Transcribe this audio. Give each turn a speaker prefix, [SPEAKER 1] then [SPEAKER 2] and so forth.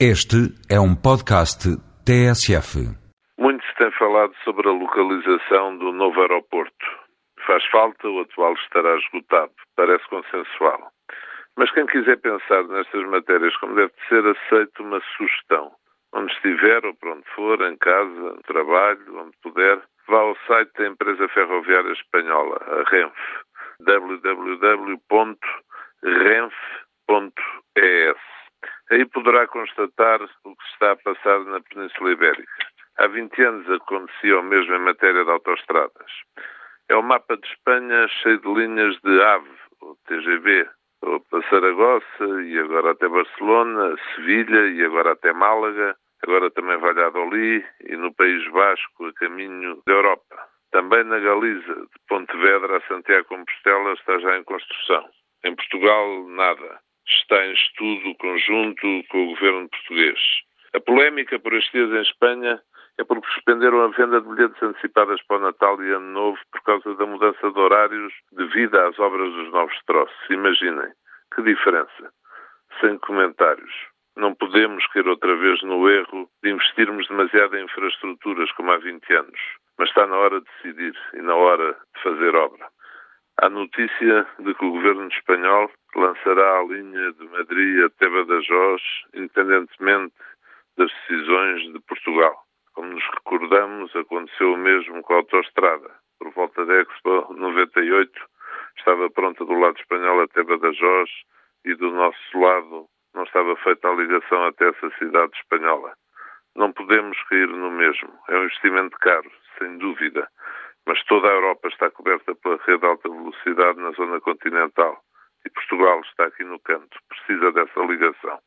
[SPEAKER 1] Este é um podcast TSF.
[SPEAKER 2] Muito se tem falado sobre a localização do novo aeroporto. Faz falta, o atual estará esgotado. Parece consensual. Mas quem quiser pensar nestas matérias como deve ser, aceite uma sugestão. Onde estiver ou para onde for, em casa, no trabalho, onde puder, vá ao site da empresa ferroviária espanhola, a Renfe, www.renfe.es. Aí poderá constatar o que se está a passar na Península Ibérica. Há 20 anos acontecia o mesmo em matéria de autoestradas. É o mapa de Espanha cheio de linhas de AVE, ou TGV, ou para Saragossa e agora até Barcelona, Sevilha e agora até Málaga, agora também Valladolid e no País Basco a caminho da Europa. Também na Galiza, de Pontevedra a Santiago Compostela, está já em construção. Em Portugal, nada está em estudo conjunto com o governo português. A polémica por estes dias em Espanha é porque suspenderam a venda de bilhetes antecipadas para o Natal e Ano Novo por causa da mudança de horários devido às obras dos novos troços. Imaginem, que diferença. Sem comentários. Não podemos cair outra vez no erro de investirmos demasiado em infraestruturas como há 20 anos. Mas está na hora de decidir e na hora de fazer Há notícia de que o governo espanhol lançará a linha de Madrid até Badajoz, independentemente das decisões de Portugal. Como nos recordamos, aconteceu o mesmo com a autoestrada. Por volta da Expo 98, estava pronta do lado espanhol até Badajoz e do nosso lado não estava feita a ligação até essa cidade espanhola. Não podemos cair no mesmo. É um investimento caro, sem dúvida, mas toda a Europa está coberta pela rede de alta velocidade na zona continental e Portugal está aqui no canto, precisa dessa ligação.